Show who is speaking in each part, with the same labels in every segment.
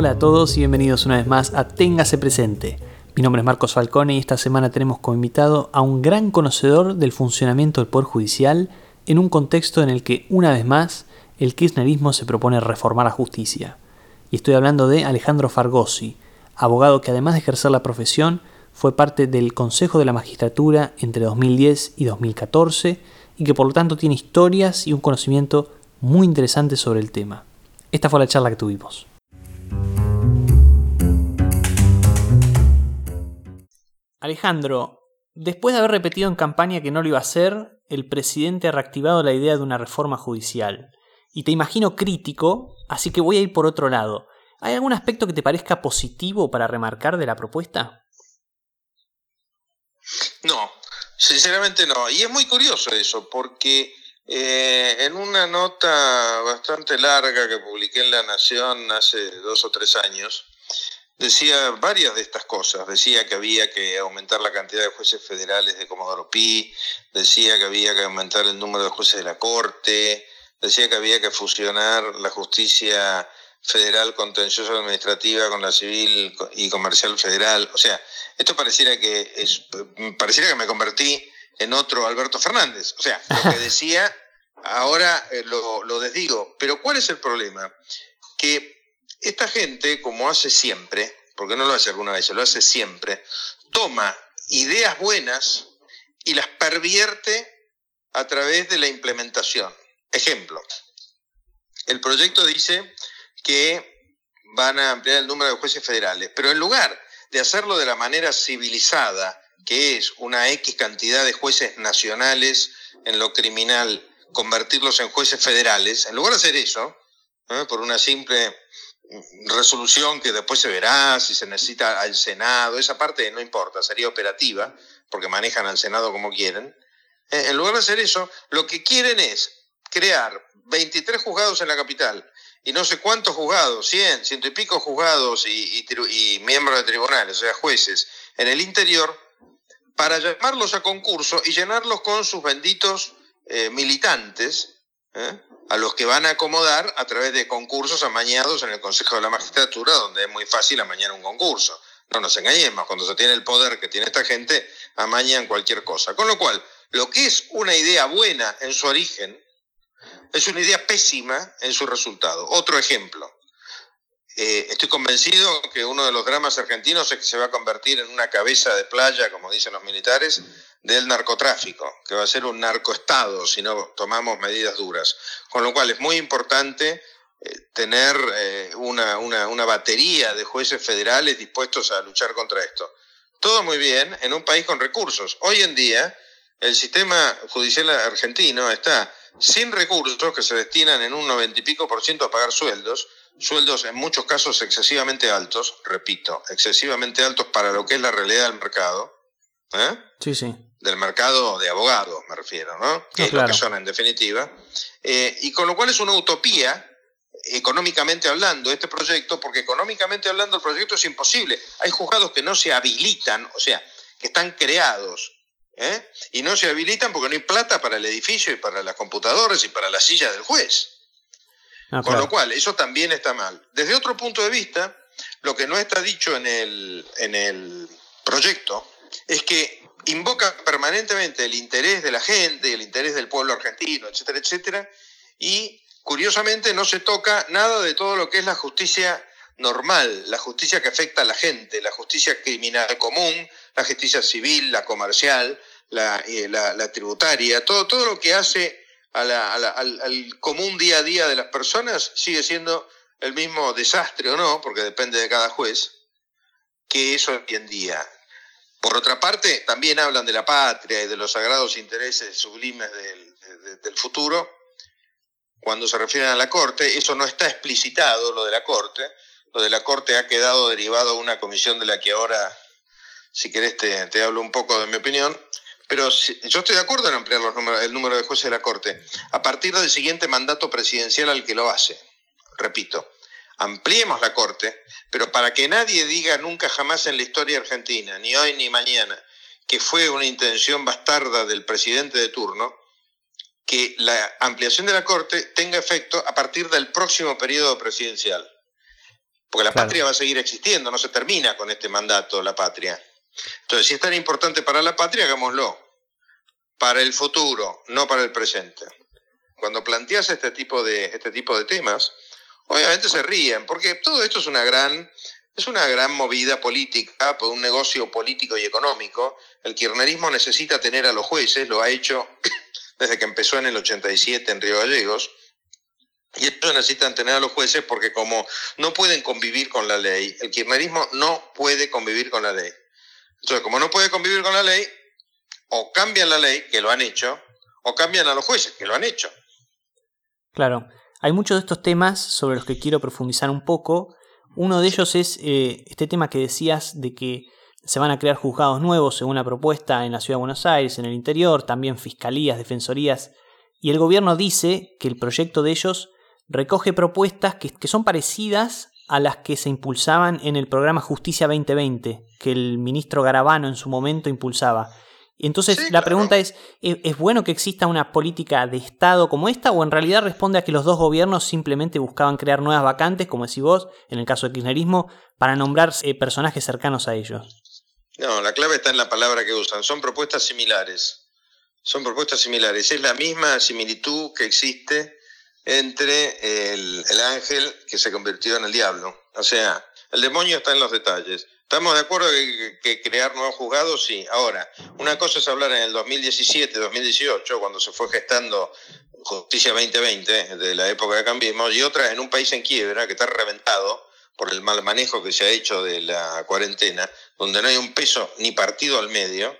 Speaker 1: Hola a todos y bienvenidos una vez más a Téngase Presente. Mi nombre es Marcos Falcone y esta semana tenemos como invitado a un gran conocedor del funcionamiento del Poder Judicial en un contexto en el que, una vez más, el kirchnerismo se propone reformar la justicia. Y estoy hablando de Alejandro Fargosi, abogado que además de ejercer la profesión, fue parte del Consejo de la Magistratura entre 2010 y 2014 y que por lo tanto tiene historias y un conocimiento muy interesante sobre el tema. Esta fue la charla que tuvimos. Alejandro, después de haber repetido en campaña que no lo iba a hacer, el presidente ha reactivado la idea de una reforma judicial. Y te imagino crítico, así que voy a ir por otro lado. ¿Hay algún aspecto que te parezca positivo para remarcar de la propuesta?
Speaker 2: No, sinceramente no. Y es muy curioso eso, porque eh, en una nota bastante larga que publiqué en La Nación hace dos o tres años, decía varias de estas cosas. Decía que había que aumentar la cantidad de jueces federales de Comodoro Pi, decía que había que aumentar el número de jueces de la Corte, decía que había que fusionar la justicia federal contenciosa administrativa con la civil y comercial federal. O sea, esto pareciera que es, pareciera que me convertí en otro Alberto Fernández. O sea, lo que decía, ahora eh, lo, lo desdigo. Pero ¿cuál es el problema? Que esta gente, como hace siempre, porque no lo hace alguna vez, lo hace siempre, toma ideas buenas y las pervierte a través de la implementación. Ejemplo, el proyecto dice que van a ampliar el número de jueces federales, pero en lugar de hacerlo de la manera civilizada, que es una X cantidad de jueces nacionales en lo criminal, convertirlos en jueces federales, en lugar de hacer eso, ¿eh? por una simple resolución que después se verá si se necesita al Senado, esa parte no importa, sería operativa, porque manejan al Senado como quieren. ¿eh? En lugar de hacer eso, lo que quieren es crear 23 juzgados en la capital y no sé cuántos juzgados, 100, ciento y pico juzgados y, miembros de tribunales, o sea, jueces, en el interior, para llamarlos a concurso y llenarlos con sus benditos eh, militantes, ¿eh? a los que van a acomodar a través de concursos amañados en el Consejo de la Magistratura, donde es muy fácil amañar un concurso. No nos engañemos, cuando se tiene el poder que tiene esta gente, amañan cualquier cosa. Con lo cual, lo que es una idea buena en su origen, es una idea pésima en su resultado. Otro ejemplo. Eh, estoy convencido que uno de los dramas argentinos es que se va a convertir en una cabeza de playa, como dicen los militares, del narcotráfico, que va a ser un narcoestado si no tomamos medidas duras. Con lo cual es muy importante eh, tener eh, una, una batería de jueces federales dispuestos a luchar contra esto. Todo muy bien en un país con recursos. Hoy en día el sistema judicial argentino está sin recursos que se destinan en un noventa y pico por ciento a pagar sueldos, sueldos en muchos casos excesivamente altos, repito, excesivamente altos para lo que es la realidad del mercado. ¿eh?
Speaker 1: Sí, sí.
Speaker 2: Del mercado de abogados, me refiero, ¿no? Que es lo que son en definitiva. Eh, y con lo cual es una utopía, económicamente hablando, este proyecto, porque económicamente hablando el proyecto es imposible. Hay juzgados que no se habilitan, o sea, que están creados ¿eh? y no se habilitan porque no hay plata para el edificio y para las computadoras y para la silla del juez. Ah, Con lo cual, eso también está mal. Desde otro punto de vista, lo que no está dicho en el, en el proyecto es que invoca permanentemente el interés de la gente, el interés del pueblo argentino, etcétera, etcétera, y curiosamente no se toca nada de todo lo que es la justicia normal, la justicia que afecta a la gente, la justicia criminal común, la justicia civil, la comercial, la, eh, la, tributaria, todo, todo lo que hace al, al, común día a día de las personas sigue siendo el mismo desastre o no, porque depende de cada juez, que eso hoy en día. Por otra parte, también hablan de la patria y de los sagrados intereses sublimes del, del futuro. Cuando se refieren a la Corte, eso no está explicitado, lo de la Corte. Lo de la Corte ha quedado derivado a una comisión de la que ahora, si querés, te, te hablo un poco de mi opinión. Pero yo estoy de acuerdo en ampliar el número de jueces de la Corte a partir del siguiente mandato presidencial al que lo hace. Repito, ampliemos la Corte, pero para que nadie diga nunca jamás en la historia argentina, ni hoy ni mañana, que fue una intención bastarda del presidente de turno, que la ampliación de la Corte tenga efecto a partir del próximo periodo presidencial. Porque la patria va a seguir existiendo, no se termina con este mandato la patria. Entonces, si es tan importante para la patria, hagámoslo. Para el futuro, no para el presente. Cuando planteas este tipo de, este tipo de temas, obviamente se ríen, porque todo esto es una gran, es una gran movida política, por un negocio político y económico. El kirchnerismo necesita tener a los jueces, lo ha hecho desde que empezó en el 87 en Río Gallegos, y ellos necesitan tener a los jueces porque como no pueden convivir con la ley, el kirchnerismo no puede convivir con la ley. Entonces, como no puede convivir con la ley, o cambian la ley, que lo han hecho, o cambian a los jueces, que lo han hecho.
Speaker 1: Claro, hay muchos de estos temas sobre los que quiero profundizar un poco. Uno de ellos es eh, este tema que decías de que se van a crear juzgados nuevos según la propuesta en la Ciudad de Buenos Aires, en el interior, también fiscalías, defensorías, y el gobierno dice que el proyecto de ellos recoge propuestas que, que son parecidas a las que se impulsaban en el programa Justicia 2020, que el ministro Garabano en su momento impulsaba. Entonces la pregunta es, ¿es bueno que exista una política de Estado como esta o en realidad responde a que los dos gobiernos simplemente buscaban crear nuevas vacantes, como decís vos, en el caso del kirchnerismo, para nombrar eh, personajes cercanos a ellos?
Speaker 2: No, la clave está en la palabra que usan. Son propuestas similares. Son propuestas similares. Es la misma similitud que existe entre el, ángel que se convirtió en el diablo. O sea, el demonio está en los detalles. ¿Estamos de acuerdo que, que, crear nuevos juzgados? Sí. Ahora, una cosa es hablar en el 2017, 2018, cuando se fue gestando Justicia 2020, de la época de Cambiemos, y otra en un país en quiebra, que está reventado por el mal manejo que se ha hecho de la cuarentena, donde no hay un peso ni partido al medio.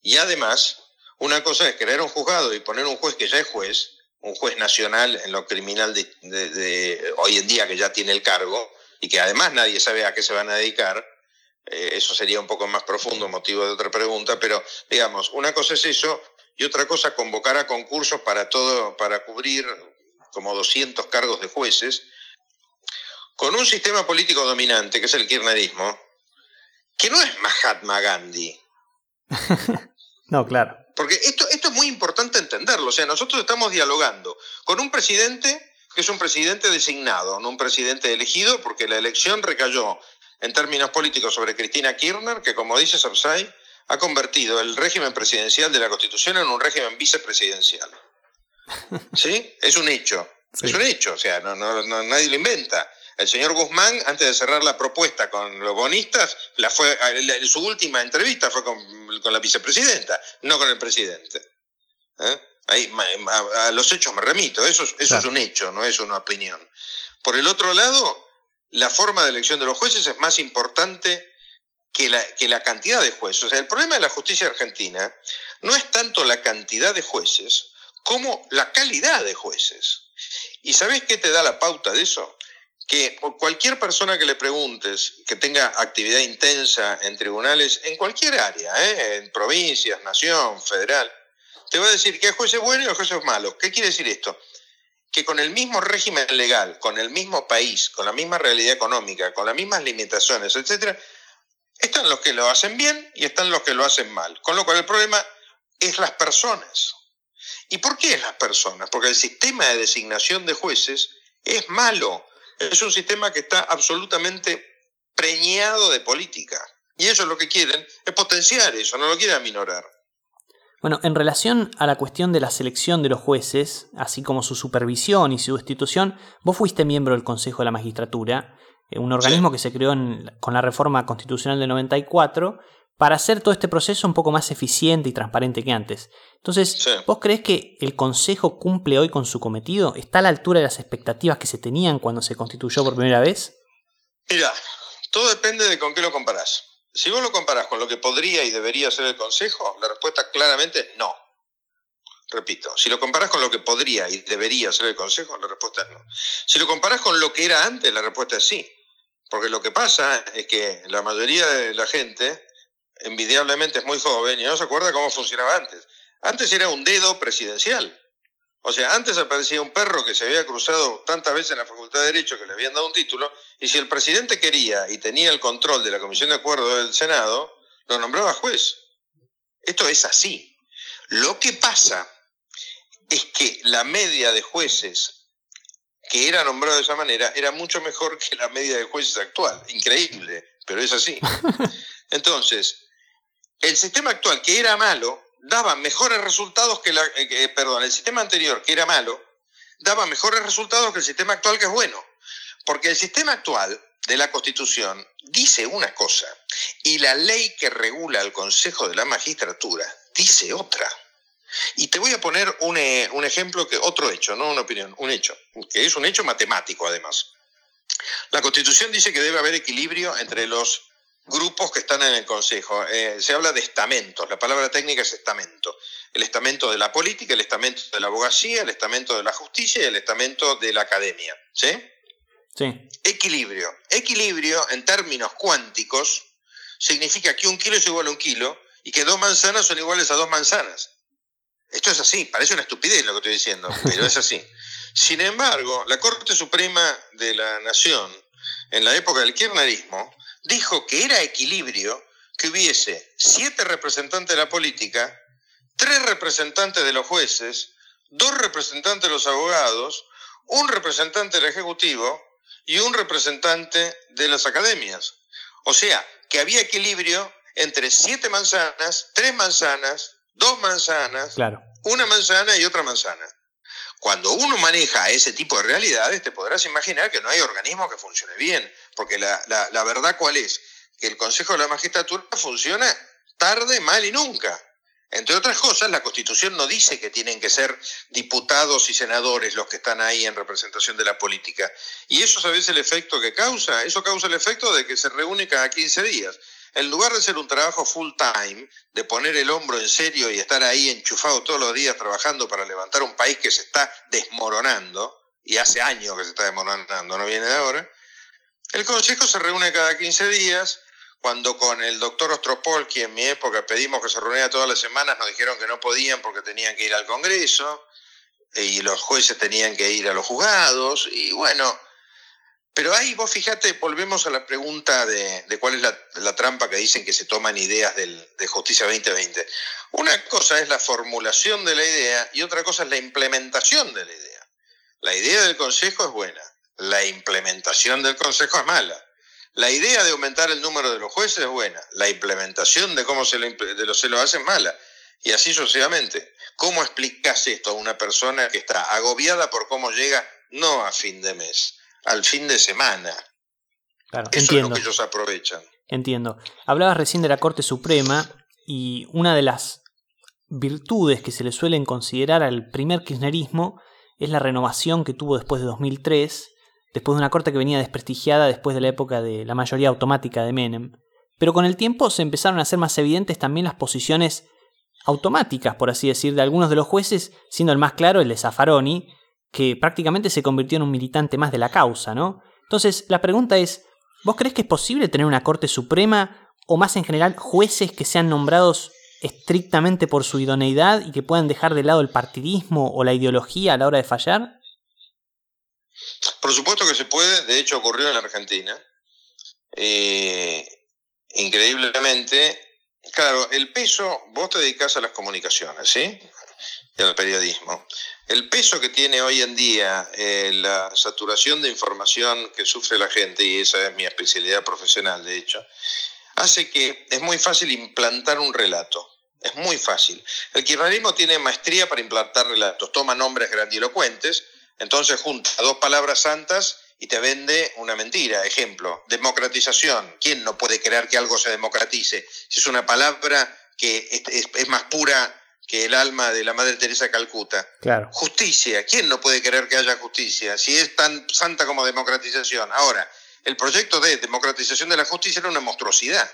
Speaker 2: Y además, una cosa es crear un juzgado y poner un juez que ya es juez, un juez nacional en lo criminal de, hoy en día que ya tiene el cargo y que además nadie sabe a qué se van a dedicar, eh, eso sería un poco más profundo, motivo de otra pregunta, pero digamos, una cosa es eso y otra cosa convocar a concursos para todo, para cubrir como 200 cargos de jueces, con un sistema político dominante, que es el kirchnerismo, que no es Mahatma Gandhi.
Speaker 1: no, claro.
Speaker 2: Porque esto, esto es muy importante entenderlo. O sea, nosotros estamos dialogando con un presidente que es un presidente designado, no un presidente elegido, porque la elección recayó en términos políticos sobre Cristina Kirchner, que como dice Sapsay, ha convertido el régimen presidencial de la Constitución en un régimen vicepresidencial. ¿Sí? Es un hecho. Es un hecho, o sea, no, nadie lo inventa. El señor Guzmán, antes de cerrar la propuesta con los bonistas, la fue, su última entrevista fue con, la vicepresidenta, no con el presidente. ¿Eh? Ahí, a, los hechos me remito, eso, eso es un hecho, no es una opinión. Por el otro lado, la forma de elección de los jueces es más importante que la, que la cantidad de jueces. O sea, el problema de la justicia argentina no es tanto la cantidad de jueces como la calidad de jueces. ¿Y sabes qué te da la pauta de eso? Que cualquier persona que le preguntes que tenga actividad intensa en tribunales, en cualquier área, ¿eh? en provincias, nación, federal, te va a decir que hay jueces buenos y hay jueces malos. ¿Qué quiere decir esto? Que con el mismo régimen legal, con el mismo país, con la misma realidad económica, con las mismas limitaciones, etc., están los que lo hacen bien y están los que lo hacen mal. Con lo cual el problema es las personas. ¿Y por qué es las personas? Porque el sistema de designación de jueces es malo es un sistema que está absolutamente preñado de política. Y eso es lo que quieren, es potenciar eso, no lo quieren aminorar.
Speaker 1: Bueno, en relación a la cuestión de la selección de los jueces, así como su supervisión y su destitución, vos fuiste miembro del Consejo de la Magistratura, eh, un organismo que se creó con la reforma constitucional de 94 para hacer todo este proceso un poco más eficiente y transparente que antes. Entonces, ¿vos crees que el Consejo cumple hoy con su cometido? ¿Está a la altura de las expectativas que se tenían cuando se constituyó por primera vez?
Speaker 2: Mira, todo depende de con qué lo comparás. Si vos lo comparás con lo que podría y debería ser el Consejo, la respuesta claramente es no. Repito, si lo comparás con lo que podría y debería ser el Consejo, la respuesta es no. Si lo comparás con lo que era antes, la respuesta es sí. Porque lo que pasa es que la mayoría de la gente envidiablemente es muy joven y no se acuerda cómo funcionaba antes. Antes era un dedo presidencial. O sea, antes aparecía un perro que se había cruzado tantas veces en la Facultad de Derecho que le habían dado un título, y si el presidente quería y tenía el control de la Comisión de Acuerdo del Senado, lo nombraba juez. Esto es así. Lo que pasa es que la media de jueces que era nombrado de esa manera, era mucho mejor que la media de jueces actual. Increíble, pero es así. Entonces, el sistema actual, que era malo, daba mejores resultados que la... Eh, perdón, el sistema anterior, que era malo, daba mejores resultados que el sistema actual, que es bueno. Porque el sistema actual de la Constitución dice una cosa y la ley que regula el Consejo de la Magistratura dice otra. Y te voy a poner un, eh, un, ejemplo, que otro hecho, no una opinión, un hecho, que es un hecho matemático además. La Constitución dice que debe haber equilibrio entre los grupos que están en el Consejo. Eh, se habla de estamentos, la palabra técnica es estamento. El estamento de la política, el estamento de la abogacía, el estamento de la justicia y el estamento de la academia. ¿Sí?
Speaker 1: Sí.
Speaker 2: Equilibrio. Equilibrio en términos cuánticos significa que un kilo es igual a un kilo y que dos manzanas son iguales a dos manzanas. Esto es así, parece una estupidez lo que estoy diciendo, pero es así. Sin embargo, la Corte Suprema de la Nación, en la época del kirchnerismo, dijo que era equilibrio que hubiese siete representantes de la política, tres representantes de los jueces, dos representantes de los abogados, un representante del Ejecutivo y un representante de las academias. O sea, que había equilibrio entre siete manzanas, tres manzanas, dos manzanas,
Speaker 1: claro.
Speaker 2: una manzana y otra manzana. Cuando uno maneja ese tipo de realidades, te podrás imaginar que no hay organismo que funcione bien, porque la, la, verdad cuál es, que el Consejo de la Magistratura funciona tarde, mal y nunca. Entre otras cosas, la Constitución no dice que tienen que ser diputados y senadores los que están ahí en representación de la política. Y eso, ¿sabes el efecto que causa? Eso causa el efecto de que se reúne cada 15 días en lugar de ser un trabajo full time, de poner el hombro en serio y estar ahí enchufado todos los días trabajando para levantar un país que se está desmoronando, y hace años que se está desmoronando, no viene de ahora, el Consejo se reúne cada 15 días, cuando con el doctor Ostropolki en mi época pedimos que se reuniera todas las semanas, nos dijeron que no podían porque tenían que ir al Congreso, y los jueces tenían que ir a los juzgados, y bueno, pero ahí vos fíjate, volvemos a la pregunta de, cuál es la, trampa que dicen que se toman ideas de Justicia 2020. Una cosa es la formulación de la idea y otra cosa es la implementación de la idea. La idea del Consejo es buena, la implementación del Consejo es mala. La idea de aumentar el número de los jueces es buena, la implementación de cómo se lo, de lo, se lo hace es mala. Y así sucesivamente. ¿Cómo explicas esto a una persona que está agobiada por cómo llega no a fin de mes? al fin de semana.
Speaker 1: Claro,
Speaker 2: Eso
Speaker 1: entiendo.
Speaker 2: es lo que ellos aprovechan.
Speaker 1: Entiendo. Hablabas recién de la Corte Suprema y una de las virtudes que se le suelen considerar al primer kirchnerismo es la renovación que tuvo después de 2003, después de una corte que venía desprestigiada después de la época de la mayoría automática de Menem. Pero con el tiempo se empezaron a hacer más evidentes también las posiciones automáticas, por así decir, de algunos de los jueces, siendo el más claro el de Zaffaroni, que prácticamente se convirtió en un militante más de la causa, ¿no? Entonces, la pregunta es, ¿vos crees que es posible tener una Corte Suprema o más en general jueces que sean nombrados estrictamente por su idoneidad y que puedan dejar de lado el partidismo o la ideología a la hora de fallar?
Speaker 2: Por supuesto que se puede, de hecho ocurrió en Argentina. Eh, increíblemente, claro, el peso, vos te dedicas a las comunicaciones, ¿sí? Y al periodismo. El peso que tiene hoy en día eh, la saturación de información que sufre la gente, y esa es mi especialidad profesional, de hecho, hace que es muy fácil implantar un relato. Es muy fácil. El kirchnerismo tiene maestría para implantar relatos. Toma nombres grandilocuentes, entonces junta dos palabras santas y te vende una mentira. Ejemplo, democratización. ¿Quién no puede creer que algo se democratice? Si es una palabra que es más pura que el alma de la Madre Teresa de Calcuta.
Speaker 1: Claro.
Speaker 2: Justicia. ¿Quién no puede querer que haya justicia? Si es tan santa como democratización. Ahora, el proyecto de democratización de la justicia era una monstruosidad,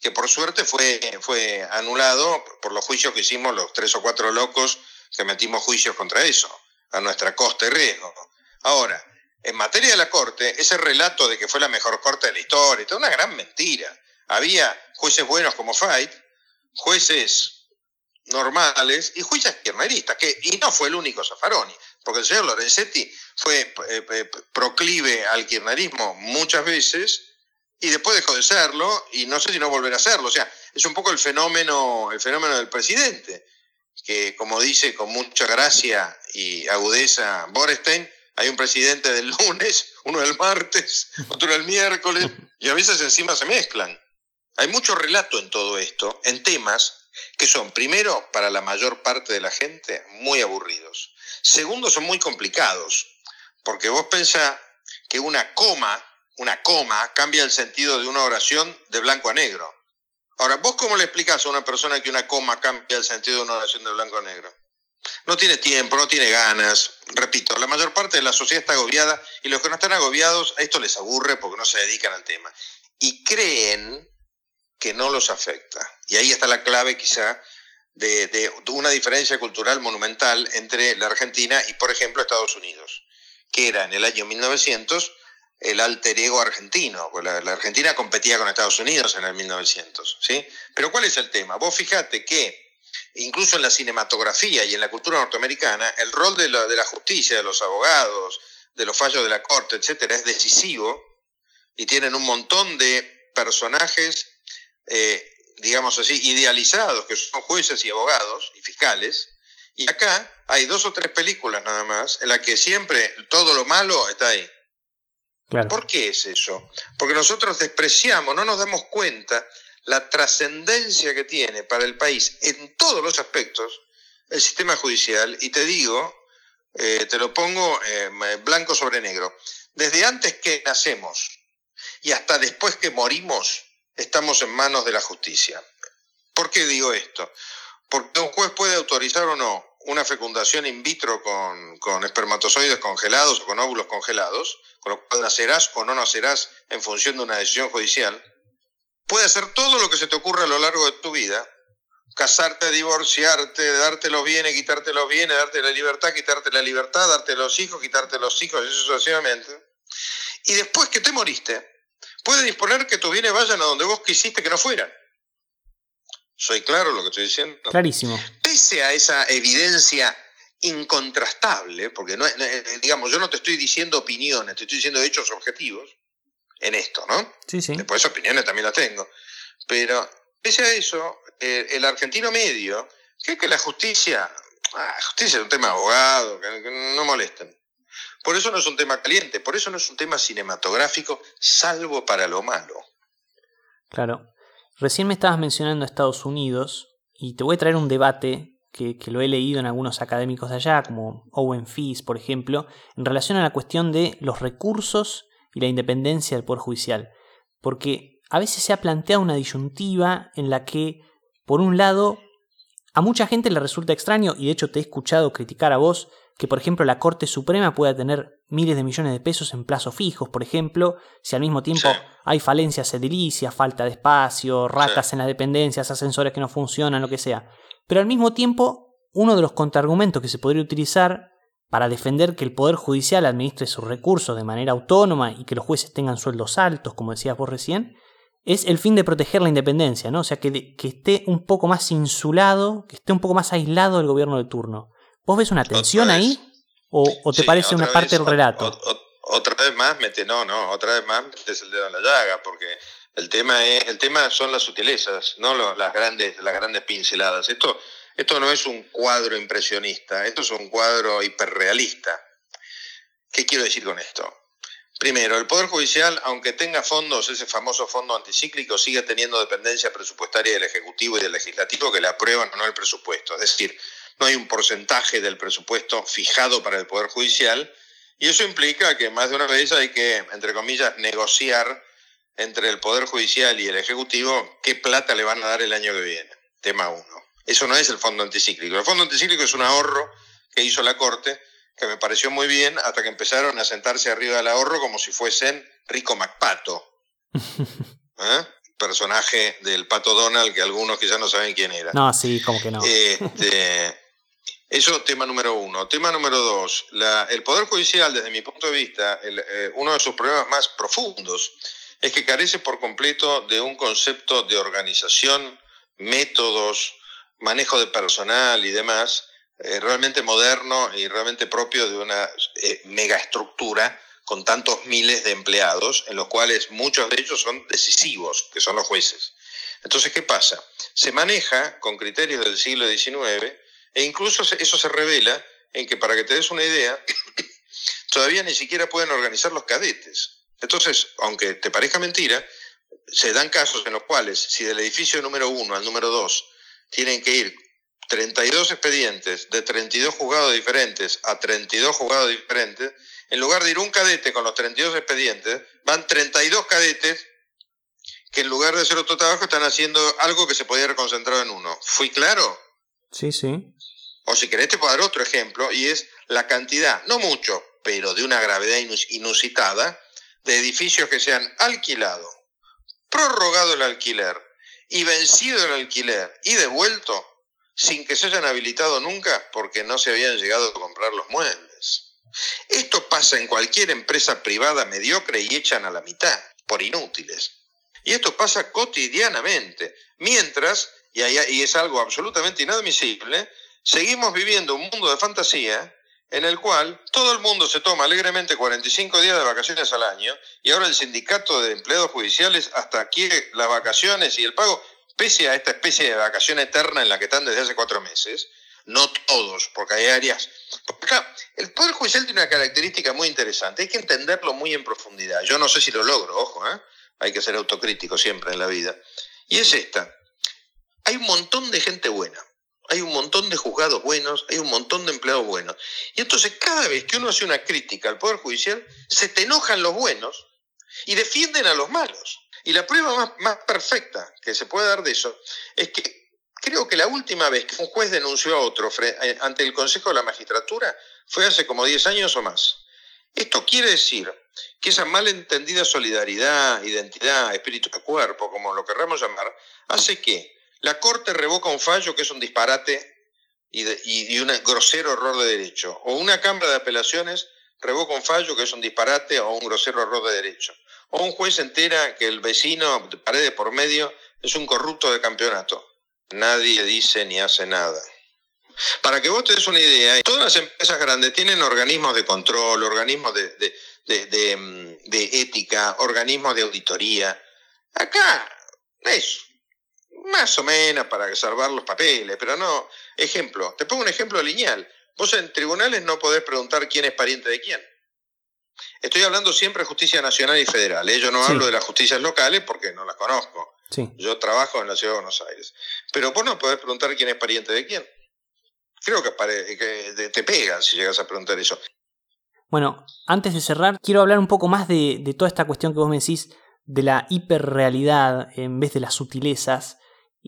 Speaker 2: que por suerte fue, fue anulado por los juicios que hicimos los tres o cuatro locos que metimos juicios contra eso, a nuestra costa y riesgo. Ahora, en materia de la Corte, ese relato de que fue la mejor Corte de la historia, es una gran mentira. Había jueces buenos como Fait, jueces normales y juicios kirchneristas, que, y no fue el único Zaffaroni, porque el señor Lorenzetti fue eh, eh, proclive al kirchnerismo muchas veces y después dejó de serlo y no sé si no volverá a serlo. O sea, es un poco el fenómeno, el fenómeno del presidente, que como dice con mucha gracia y agudeza Borestein, Hay un presidente del lunes, uno del martes, otro del miércoles, y a veces encima se mezclan. Hay mucho relato en todo esto, en temas que son, primero, para la mayor parte de la gente, muy aburridos. Segundo, son muy complicados, porque vos pensás que una coma, una coma, cambia el sentido de una oración de blanco a negro. Ahora, ¿vos cómo le explicás a una persona que una coma cambia el sentido de una oración de blanco a negro? No tiene tiempo, no tiene ganas. Repito, la mayor parte de la sociedad está agobiada y los que no están agobiados, a esto les aburre porque no se dedican al tema. Y creen que no los afecta. Y ahí está la clave quizá de, de, una diferencia cultural monumental entre la Argentina y, por ejemplo, Estados Unidos, que era en el año 1900 el alter ego argentino. La, la, Argentina competía con Estados Unidos en el 1900. ¿sí? Pero ¿cuál es el tema? Vos fijate que incluso en la cinematografía y en la cultura norteamericana, el rol de la, de la justicia, de los abogados, de los fallos de la corte, etcétera, es decisivo y tienen un montón de personajes, eh, digamos así, idealizados, que son jueces y abogados y fiscales. Y acá hay dos o tres películas nada más en las que siempre todo lo malo está ahí. ¿Por qué es eso? Porque nosotros despreciamos, no nos damos cuenta la trascendencia que tiene para el país en todos los aspectos el sistema judicial, y te digo, eh, te lo pongo eh, blanco sobre negro, desde antes que nacemos y hasta después que morimos, estamos en manos de la justicia. ¿Por qué digo esto? Porque un juez puede autorizar o no una fecundación in vitro con, con, espermatozoides congelados o con óvulos congelados, con lo cual nacerás o no nacerás en función de una decisión judicial, puede hacer todo lo que se te ocurra a lo largo de tu vida, casarte, divorciarte, darte los bienes, quitarte los bienes, darte la libertad, quitarte la libertad, darte los hijos, quitarte los hijos, y sucesivamente. Y después que te moriste, puede disponer que tus bienes vayan a donde vos quisiste que no fueran. ¿Soy claro lo que estoy diciendo?
Speaker 1: Clarísimo.
Speaker 2: Pese a esa evidencia incontrastable, porque no, digamos, yo no te estoy diciendo opiniones, te estoy diciendo hechos objetivos, en esto, ¿no?
Speaker 1: Sí, sí.
Speaker 2: Después opiniones también las tengo. Pero, pese a eso, eh, el argentino medio cree que la justicia, ah, justicia es un tema abogado, que, que no molesten. Por eso no es un tema caliente, por eso no es un tema cinematográfico, salvo para lo malo.
Speaker 1: Claro. Recién me estabas mencionando Estados Unidos y te voy a traer un debate que, que, lo he leído en algunos académicos de allá, como Owen Fees, por ejemplo, en relación a la cuestión de los recursos y la independencia del Poder Judicial. Porque a veces se ha planteado una disyuntiva en la que, por un lado, a mucha gente le resulta extraño, y de hecho te he escuchado criticar a vos, que por ejemplo la Corte Suprema pueda tener miles de millones de pesos en plazos fijos, por ejemplo, si al mismo tiempo sí. hay falencias edilicias, falta de espacio, ratas sí. en las dependencias, ascensores que no funcionan, lo que sea. Pero al mismo tiempo, uno de los contraargumentos que se podría utilizar para defender que el Poder Judicial administre sus recursos de manera autónoma y que los jueces tengan sueldos altos, como decías vos recién, es el fin de proteger la independencia, ¿no? O sea, que, de, que esté un poco más insulado, que esté un poco más aislado del gobierno de turno. ¿Vos ves una tensión ahí? ¿O, o te sí, parece una parte del relato?
Speaker 2: O, o, otra vez más, mete, no, no, otra vez más metes el dedo en la llaga, porque el tema, es, el tema son las sutilezas, no las, grandes, las grandes pinceladas. Esto, esto no es un cuadro impresionista, esto es un cuadro hiperrealista. ¿Qué quiero decir con esto? Primero, el Poder Judicial, aunque tenga fondos, ese famoso fondo anticíclico, sigue teniendo dependencia presupuestaria del Ejecutivo y del Legislativo que le aprueban o no el presupuesto. Es decir, no hay un porcentaje del presupuesto fijado para el Poder Judicial y eso implica que más de una vez hay que, entre comillas, negociar entre el Poder Judicial y el Ejecutivo qué plata le van a dar el año que viene. Tema uno. Eso no es el fondo anticíclico. El fondo anticíclico es un ahorro que hizo la Corte, que me pareció muy bien, hasta que empezaron a sentarse arriba del ahorro como si fuesen Rico MacPato. ¿Eh? Personaje del Pato Donald, que algunos quizás no saben quién era.
Speaker 1: No, sí, como que no.
Speaker 2: Este, eso, tema número uno. Tema número dos. La, el Poder Judicial, desde mi punto de vista, el, eh, uno de sus problemas más profundos es que carece por completo de un concepto de organización, métodos, manejo de personal y demás, eh, realmente moderno y realmente propio de una eh, megaestructura con tantos miles de empleados, en los cuales muchos de ellos son decisivos, que son los jueces. Entonces, ¿qué pasa? Se maneja con criterios del siglo XIX e incluso eso se revela en que, para que te des una idea, todavía ni siquiera pueden organizar los cadetes. Entonces, aunque te parezca mentira, se dan casos en los cuales si del edificio número 1 al número 2 tienen que ir 32 expedientes de 32 juzgados diferentes a 32 juzgados diferentes, en lugar de ir un cadete con los 32 expedientes, van 32 cadetes que en lugar de hacer otro trabajo están haciendo algo que se podía haber concentrado en uno. ¿Fui claro?
Speaker 1: Sí, sí.
Speaker 2: O si querés te puedo dar otro ejemplo y es la cantidad, no mucho, pero de una gravedad inusitada, de edificios que se han alquilado, prorrogado el alquiler y vencido el alquiler y devuelto sin que se hayan habilitado nunca porque no se habían llegado a comprar los muebles. Esto pasa en cualquier empresa privada mediocre y echan a la mitad, por inútiles. Y esto pasa cotidianamente, mientras, y, es algo absolutamente inadmisible, seguimos viviendo un mundo de fantasía en el cual todo el mundo se toma alegremente 45 días de vacaciones al año y ahora el sindicato de empleados judiciales hasta quiere las vacaciones y el pago, pese a esta especie de vacación eterna en la que están desde hace cuatro meses, no todos, porque hay áreas. Acá, el Poder Judicial tiene una característica muy interesante, hay que entenderlo muy en profundidad. Yo no sé si lo logro, ojo, ¿eh? hay que ser autocrítico siempre en la vida. Y es esta, hay un montón de gente buena hay un montón de juzgados buenos, hay un montón de empleados buenos. Y entonces cada vez que uno hace una crítica al Poder Judicial, se te enojan los buenos y defienden a los malos. Y la prueba más, perfecta que se puede dar de eso es que creo que la última vez que un juez denunció a otro eh, ante el Consejo de la Magistratura fue hace como 10 años o más. Esto quiere decir que esa malentendida solidaridad, identidad, espíritu de cuerpo, como lo querramos llamar, hace que la Corte revoca un fallo que es un disparate y, un grosero error de derecho. O una Cámara de Apelaciones revoca un fallo que es un disparate o un grosero error de derecho. O un juez entera que el vecino, de pared por medio, es un corrupto de campeonato. Nadie dice ni hace nada. Para que vos te des una idea, todas las empresas grandes tienen organismos de control, organismos de, de mm, ética, organismos de auditoría. Acá, eso más o menos para salvar los papeles, pero no. Ejemplo, te pongo un ejemplo lineal. Vos en tribunales no podés preguntar quién es pariente de quién. Estoy hablando siempre de justicia nacional y federal. ¿eh? Yo no hablo de las justicias locales porque no las conozco. Yo trabajo en la ciudad de Buenos Aires. Pero vos no podés preguntar quién es pariente de quién. Creo que, te pega si llegas a preguntar eso.
Speaker 1: Bueno, antes de cerrar, quiero hablar un poco más de, de toda esta cuestión que vos me decís de la hiperrealidad en vez de las sutilezas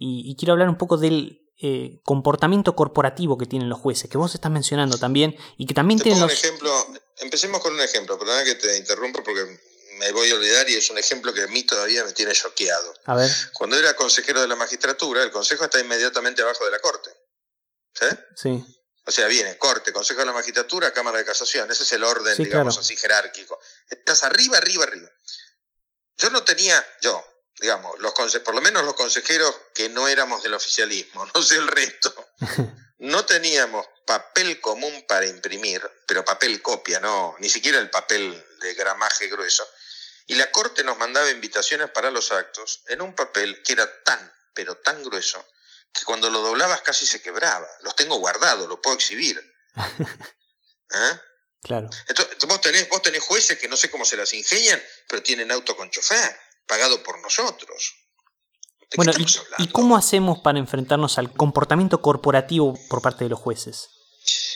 Speaker 1: y, quiero hablar un poco del eh, comportamiento corporativo que tienen los jueces, que vos estás mencionando también, y que también tienen
Speaker 2: un ejemplo, empecemos con un ejemplo, perdona que te interrumpo porque me voy a olvidar y es un ejemplo que a mí todavía me tiene choqueado.
Speaker 1: A ver.
Speaker 2: Cuando era consejero de la magistratura, el consejo está inmediatamente abajo de la corte. ¿Sí?
Speaker 1: Sí.
Speaker 2: O sea, viene corte, consejo de la magistratura, cámara de casación. Ese es el orden, digamos así, jerárquico. Estás arriba, arriba, arriba. Yo no tenía, yo, digamos, los por lo menos los consejeros que no éramos del oficialismo, no sé el resto, no teníamos papel común para imprimir, pero papel copia, no, ni siquiera el papel de gramaje grueso. Y la Corte nos mandaba invitaciones para los actos en un papel que era tan, pero tan grueso, que cuando lo doblabas casi se quebraba. Los tengo guardados, lo puedo exhibir.
Speaker 1: ¿Eh? Claro.
Speaker 2: Entonces, vos tenés, vos tenés jueces que no sé cómo se las ingenian, pero tienen auto con chofer pagado por nosotros.
Speaker 1: Bueno, y, cómo hacemos para enfrentarnos al comportamiento corporativo por parte de los jueces?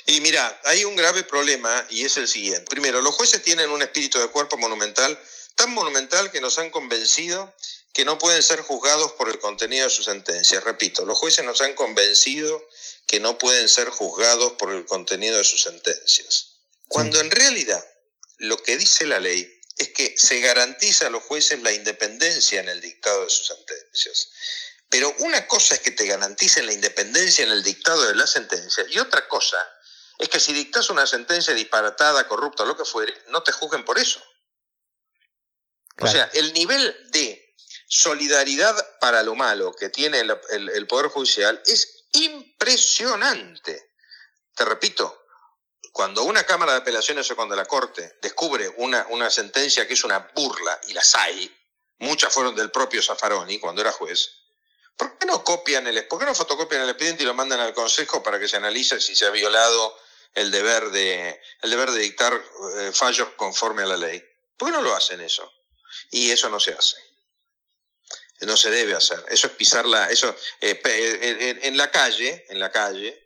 Speaker 2: Y mira, hay un grave problema y es el siguiente. Primero, los jueces tienen un espíritu de cuerpo monumental, tan monumental que nos han convencido que no pueden ser juzgados por el contenido de su sentencia. Repito, los jueces nos han convencido que no pueden ser juzgados por el contenido de sus sentencias. Cuando en realidad lo que dice la ley es que se garantiza a los jueces la independencia en el dictado de sus sentencias. Pero una cosa es que te garanticen la independencia en el dictado de la sentencia y otra cosa es que si dictas una sentencia disparatada, corrupta lo que fuere, no te juzguen por eso. O sea, el nivel de solidaridad para lo malo que tiene el Poder Judicial es impresionante. Te repito, cuando una Cámara de Apelaciones o cuando la Corte descubre una, una sentencia que es una burla, y las hay, muchas fueron del propio Zaffaroni cuando era juez, ¿por qué no copian el, por qué no fotocopian el expediente y lo mandan al Consejo para que se analice si se ha violado el deber de, el deber de dictar eh, fallos conforme a la ley. ¿Por qué no lo hacen eso? Y eso no se hace. No se debe hacer. Eso es pisarla. Eso, eh, en, la calle, en la calle,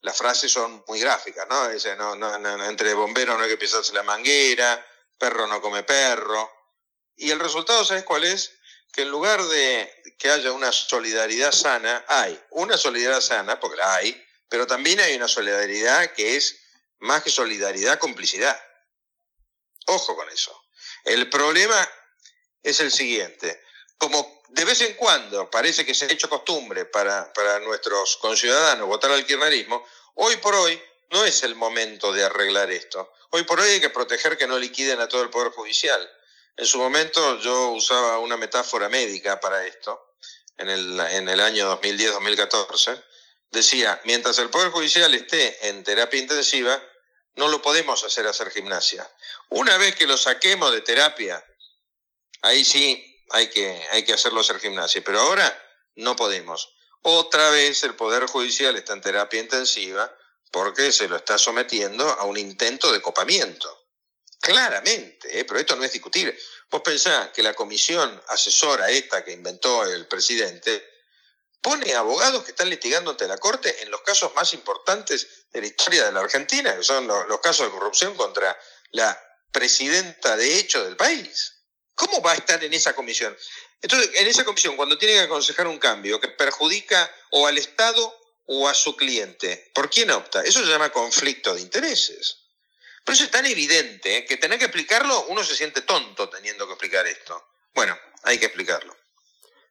Speaker 2: las frases son muy gráficas, ¿no? Dice, no, no, entre bomberos no hay que pisarse la manguera, perro no come perro. Y el resultado, ¿sabes cuál es? Que en lugar de que haya una solidaridad sana, hay una solidaridad sana, porque la hay, pero también hay una solidaridad que es más que solidaridad, complicidad. Ojo con eso. El problema es el siguiente. Como de vez en cuando parece que se ha hecho costumbre para, para nuestros conciudadanos votar al kirchnerismo, hoy por hoy no es el momento de arreglar esto. Hoy por hoy hay que proteger que no liquiden a todo el Poder Judicial. En su momento yo usaba una metáfora médica para esto, en el, en el año 2010-2014. Decía, mientras el Poder Judicial esté en terapia intensiva, no lo podemos hacer hacer gimnasia. Una vez que lo saquemos de terapia, ahí sí hay que, hay que hacerlo hacer gimnasia, pero ahora no podemos. Otra vez el Poder Judicial está en terapia intensiva porque se lo está sometiendo a un intento de copamiento. Claramente, ¿eh? pero esto no es discutible. Vos pensás que la comisión asesora esta que inventó el presidente pone abogados que están litigando ante la Corte en los casos más importantes de la historia de la Argentina, que son los, casos de corrupción contra la presidenta de hecho del país. ¿Cómo va a estar en esa comisión? Entonces, en esa comisión, cuando tiene que aconsejar un cambio que perjudica o al Estado o a su cliente, ¿por quién opta? Eso se llama conflicto de intereses. Pero eso es tan evidente que tener que explicarlo, uno se siente tonto teniendo que explicar esto. Bueno, hay que explicarlo.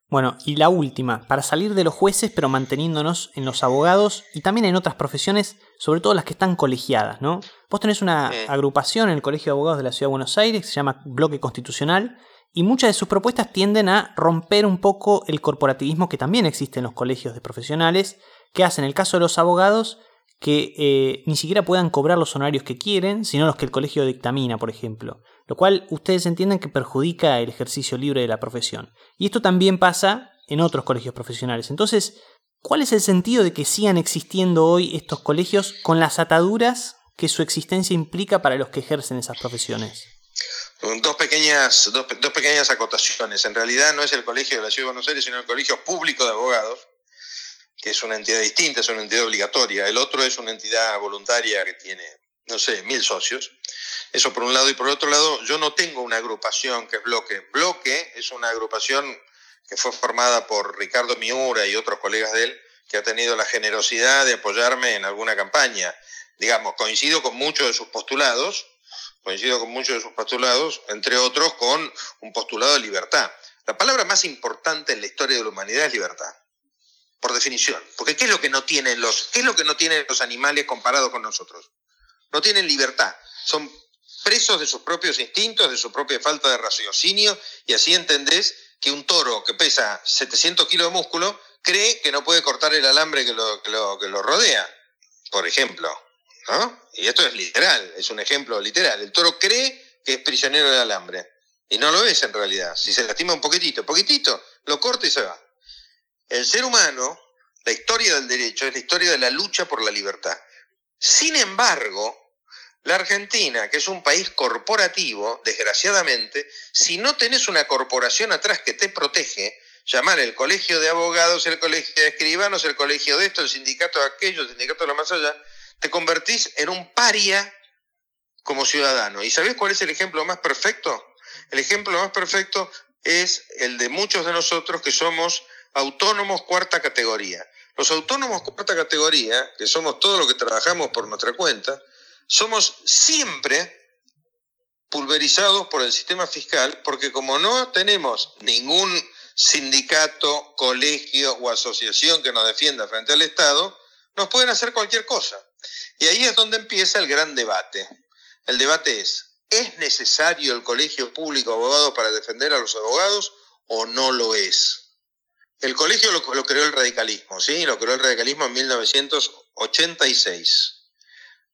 Speaker 1: Bueno, y la última, para salir de los jueces, pero manteniéndonos en los abogados y también en otras profesiones, sobre todo las que están colegiadas, ¿no? Vos tenés una agrupación en el Colegio de Abogados de la Ciudad de Buenos Aires que se llama Bloque Constitucional y muchas de sus propuestas tienden a romper un poco el corporativismo que también existe en los colegios de profesionales, que hacen el caso de los abogados que eh, ni siquiera puedan cobrar los honorarios que quieren, sino los que el colegio dictamina, por ejemplo lo cual ustedes entienden que perjudica el ejercicio libre de la profesión. Y esto también pasa en otros colegios profesionales. Entonces, ¿cuál es el sentido de que sigan existiendo hoy estos colegios con las ataduras que su existencia implica para los que ejercen esas profesiones?
Speaker 2: Dos pequeñas, dos, pequeñas acotaciones. En realidad no es el colegio de la Ciudad de Buenos Aires, sino el colegio público de abogados, que es una entidad distinta, es una entidad obligatoria. El otro es una entidad voluntaria que tiene, no sé, mil socios. Eso por un lado. Y por otro lado, yo no tengo una agrupación que es Bloque. Bloque es una agrupación que fue formada por Ricardo Miura y otros colegas de él, que ha tenido la generosidad de apoyarme en alguna campaña. Digamos, coincido con muchos de sus postulados, coincido con muchos de sus postulados, entre otros con un postulado de libertad. La palabra más importante en la historia de la humanidad es libertad, por definición. Porque ¿qué es lo que no tienen los, qué es lo que no tienen los animales comparados con nosotros? No tienen libertad. Son presos de sus propios instintos, de su propia falta de raciocinio, y así entendés que un toro que pesa 700 kilos de músculo cree que no puede cortar el alambre que lo, que lo, rodea, por ejemplo. ¿no? Y esto es literal, es un ejemplo literal. El toro cree que es prisionero del alambre, y no lo es en realidad. Si se lastima un poquitito, poquitito, lo corta y se va. El ser humano, la historia del derecho, es la historia de la lucha por la libertad. Sin embargo, la Argentina, que es un país corporativo, desgraciadamente, si no tenés una corporación atrás que te protege, llamar el colegio de abogados, el colegio de escribanos, el colegio de esto, el sindicato de aquello, el sindicato de lo más allá, te convertís en un paria como ciudadano. ¿Y sabés cuál es el ejemplo más perfecto? El ejemplo más perfecto es el de muchos de nosotros que somos autónomos cuarta categoría. Los autónomos cuarta categoría, que somos todos los que trabajamos por nuestra cuenta, somos siempre pulverizados por el sistema fiscal porque como no tenemos ningún sindicato, colegio o asociación que nos defienda frente al Estado, nos pueden hacer cualquier cosa. Y ahí es donde empieza el gran debate. El debate es, ¿es necesario el colegio público de abogados para defender a los abogados o no lo es? El colegio lo, lo creó el radicalismo, ¿sí? Lo creó el radicalismo en 1986.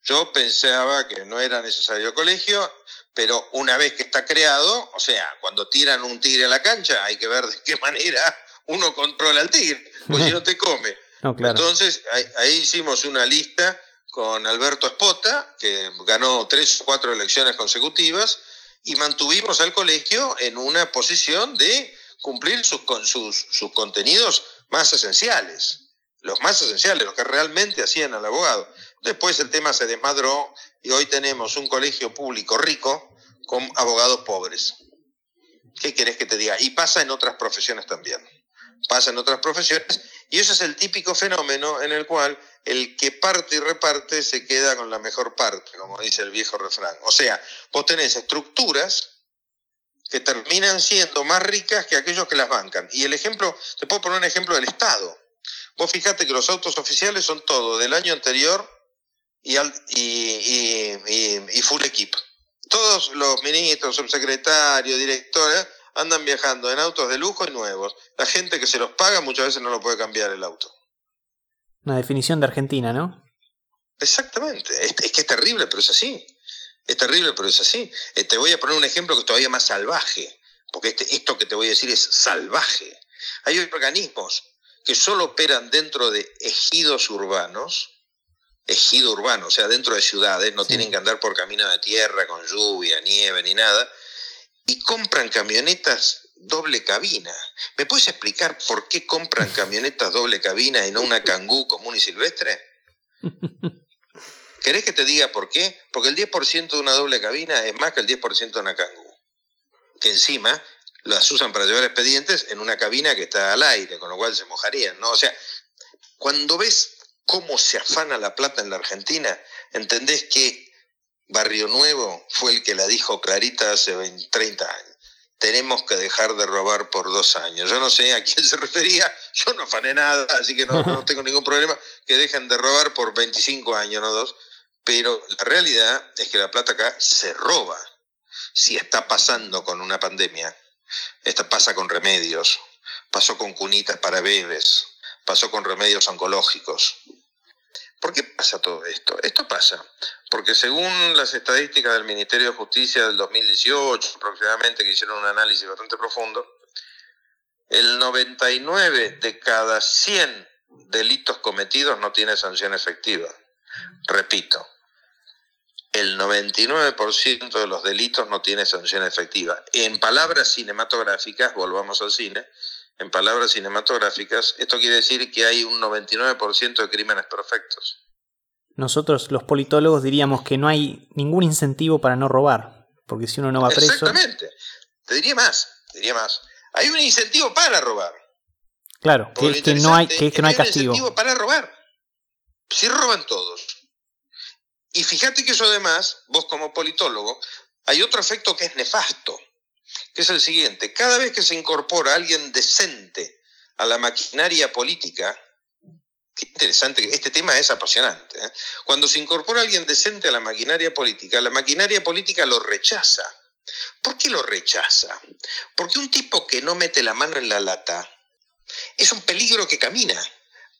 Speaker 2: Yo pensaba que no era necesario colegio, pero una vez que está creado, o sea, cuando tiran un tigre a la cancha, hay que ver de qué manera uno controla al tigre, pues si no te come. Entonces, ahí, hicimos una lista con Alberto Espota, que ganó tres o cuatro elecciones consecutivas, y mantuvimos al colegio en una posición de cumplir sus, con sus, sus contenidos más esenciales, los más esenciales, los que realmente hacían al abogado. Después el tema se desmadró y hoy tenemos un colegio público rico con abogados pobres. ¿Qué querés que te diga? Y pasa en otras profesiones también. Pasa en otras profesiones y eso es el típico fenómeno en el cual el que parte y reparte se queda con la mejor parte, como dice el viejo refrán. O sea, vos tenés estructuras que terminan siendo más ricas que aquellos que las bancan. Y el ejemplo, te puedo poner un ejemplo del Estado. Vos fijate que los autos oficiales son todos del año anterior y, y, full equip. Todos los ministros, subsecretarios, directores andan viajando en autos de lujo y nuevos. La gente que se los paga muchas veces no lo puede cambiar el auto.
Speaker 1: Una definición de Argentina, ¿no?
Speaker 2: Exactamente. Es, que es terrible, pero es así. Es terrible, pero es así. Eh, te voy a poner un ejemplo que es todavía más salvaje, porque este, esto que te voy a decir es salvaje. Hay organismos que solo operan dentro de ejidos urbanos, ejido urbano, o sea, dentro de ciudades, no tienen que andar por camino de tierra con lluvia, nieve ni nada, y compran camionetas doble cabina. ¿Me puedes explicar por qué compran camionetas doble cabina y no una Kangoo común y silvestre? ¿Querés que te diga por qué? Porque el 10% de una doble cabina es más que el 10% de una Kangoo. Que encima las usan para llevar expedientes en una cabina que está al aire, con lo cual se mojarían, ¿no? O sea, cuando ves cómo se afana la plata en la Argentina, entendés que Barrio Nuevo fue el que la dijo clarita hace 20, 30 años tenemos que dejar de robar por dos años. Yo no sé a quién se refería, yo no afané nada, así que no, tengo ningún problema que dejen de robar por 25 años, no dos, pero la realidad es que la plata acá se roba. Si está pasando con una pandemia, esta pasa con remedios, pasó con cunitas para bebés, pasó con remedios oncológicos, ¿Por qué pasa todo esto? Esto pasa porque según las estadísticas del Ministerio de Justicia del 2018, aproximadamente, que hicieron un análisis bastante profundo, el 99 de cada 100 delitos cometidos no tiene sanción efectiva. Repito, el 99% de los delitos no tiene sanción efectiva. En palabras cinematográficas, volvamos al cine, en palabras cinematográficas, esto quiere decir que hay un 99% de crímenes perfectos.
Speaker 1: Nosotros los politólogos diríamos que no hay ningún incentivo para no robar, porque si uno no va preso...
Speaker 2: Exactamente. Te diría más, te diría más. Hay un incentivo para robar.
Speaker 1: Claro, que, que, no hay, que, no hay castigo.
Speaker 2: Un incentivo para robar. Si roban todos. Y fíjate que eso además, vos como politólogo, hay otro efecto que es nefasto que es el siguiente. Cada vez que se incorpora alguien decente a la maquinaria política, qué interesante, este tema es apasionante. ¿eh? Cuando se incorpora alguien decente a la maquinaria política, la maquinaria política lo rechaza. ¿Por qué lo rechaza? Porque un tipo que no mete la mano en la lata es un peligro que camina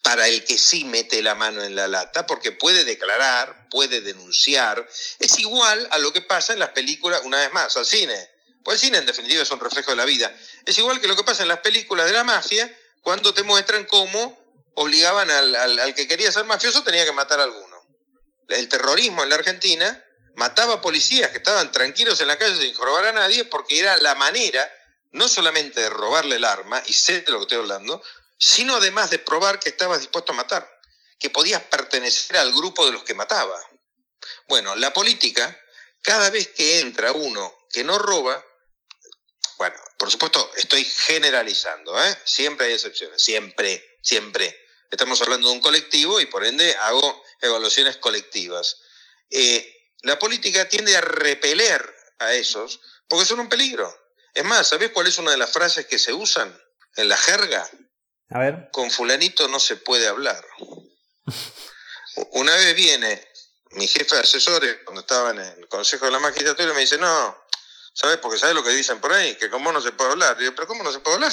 Speaker 2: para el que sí mete la mano en la lata, porque puede declarar, puede denunciar. Es igual a lo que pasa en las películas, una vez más, al cine. Pues el cine en definitiva es un reflejo de la vida. Es igual que lo que pasa en las películas de la mafia, cuando te muestran cómo obligaban al, que quería ser mafioso tenía que matar a alguno. El terrorismo en la Argentina mataba a policías que estaban tranquilos en la calle sin robar a nadie porque era la manera no solamente de robarle el arma, y sé de lo que estoy hablando, sino además de probar que estabas dispuesto a matar, que podías pertenecer al grupo de los que mataba. Bueno, la política, cada vez que entra uno que no roba, bueno, por supuesto, estoy generalizando, ¿eh? Siempre hay excepciones, siempre, siempre. Estamos hablando de un colectivo y por ende hago evaluaciones colectivas. Eh, la política tiende a repeler a esos porque son un peligro. Es más, ¿sabés cuál es una de las frases que se usan en la jerga?
Speaker 1: A ver.
Speaker 2: Con fulanito no se puede hablar. Una vez viene mi jefe de asesores, cuando estaba en el Consejo de la Magistratura, me dice, no, ¿Sabes? Porque ¿sabes lo que dicen por ahí? Que como no se puede hablar. Digo, pero ¿cómo no se puede hablar?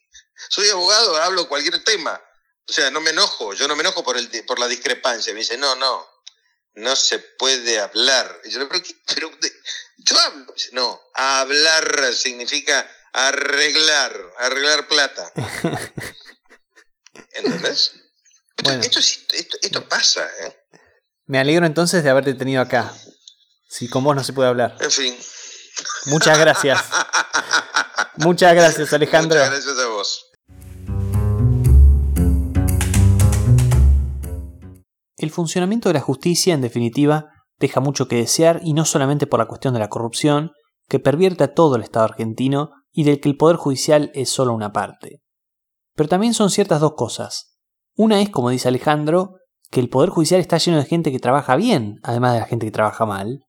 Speaker 2: soy abogado, hablo cualquier tema. O sea, no me enojo, yo no me enojo por, el, por la discrepancia. Me dice, no, no, no se puede hablar. Y yo le pero, pero yo hablo. No, hablar significa arreglar, arreglar plata. ¿Entendés? Esto, esto, pasa, ¿eh?
Speaker 1: Me alegro entonces de haberte tenido acá. Si con vos no se puede hablar.
Speaker 2: En fin.
Speaker 1: Muchas gracias. Muchas gracias, Alejandro.
Speaker 2: Muchas gracias a vos.
Speaker 1: El funcionamiento de la justicia, en definitiva, deja mucho que desear y no solamente por la cuestión de la corrupción, que pervierte a todo el Estado argentino y del que el Poder Judicial es solo una parte. Pero también son ciertas dos cosas. Una es, como dice Alejandro, que el Poder Judicial está lleno de gente que trabaja bien, además de la gente que trabaja mal.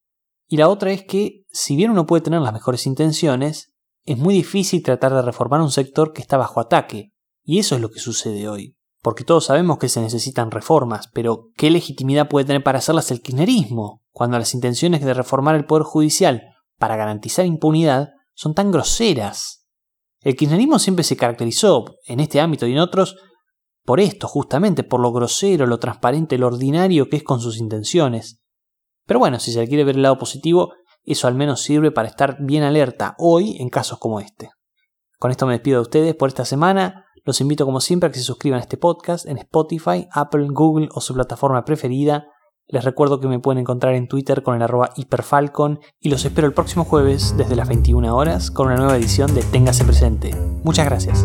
Speaker 1: Y la otra es que, si bien uno puede tener las mejores intenciones, es muy difícil tratar de reformar un sector que está bajo ataque. Y eso es lo que sucede hoy. Porque todos sabemos que se necesitan reformas, pero ¿qué legitimidad puede tener para hacerlas el kirchnerismo? Cuando las intenciones de reformar el Poder Judicial para garantizar impunidad son tan groseras. El kirchnerismo siempre se caracterizó, en este ámbito y en otros, por esto, justamente, por lo grosero, lo transparente, lo ordinario que es con sus intenciones. Pero bueno, si se quiere ver el lado positivo, eso al menos sirve para estar bien alerta hoy en casos como este. Con esto me despido de ustedes por esta semana. Los invito como siempre a que se suscriban a este podcast en Spotify, Apple, Google o su plataforma preferida. Les recuerdo que me pueden encontrar en Twitter con el arroba hiperfalcon y los espero el próximo jueves desde las 21 horas con una nueva edición de Téngase Presente. Muchas gracias.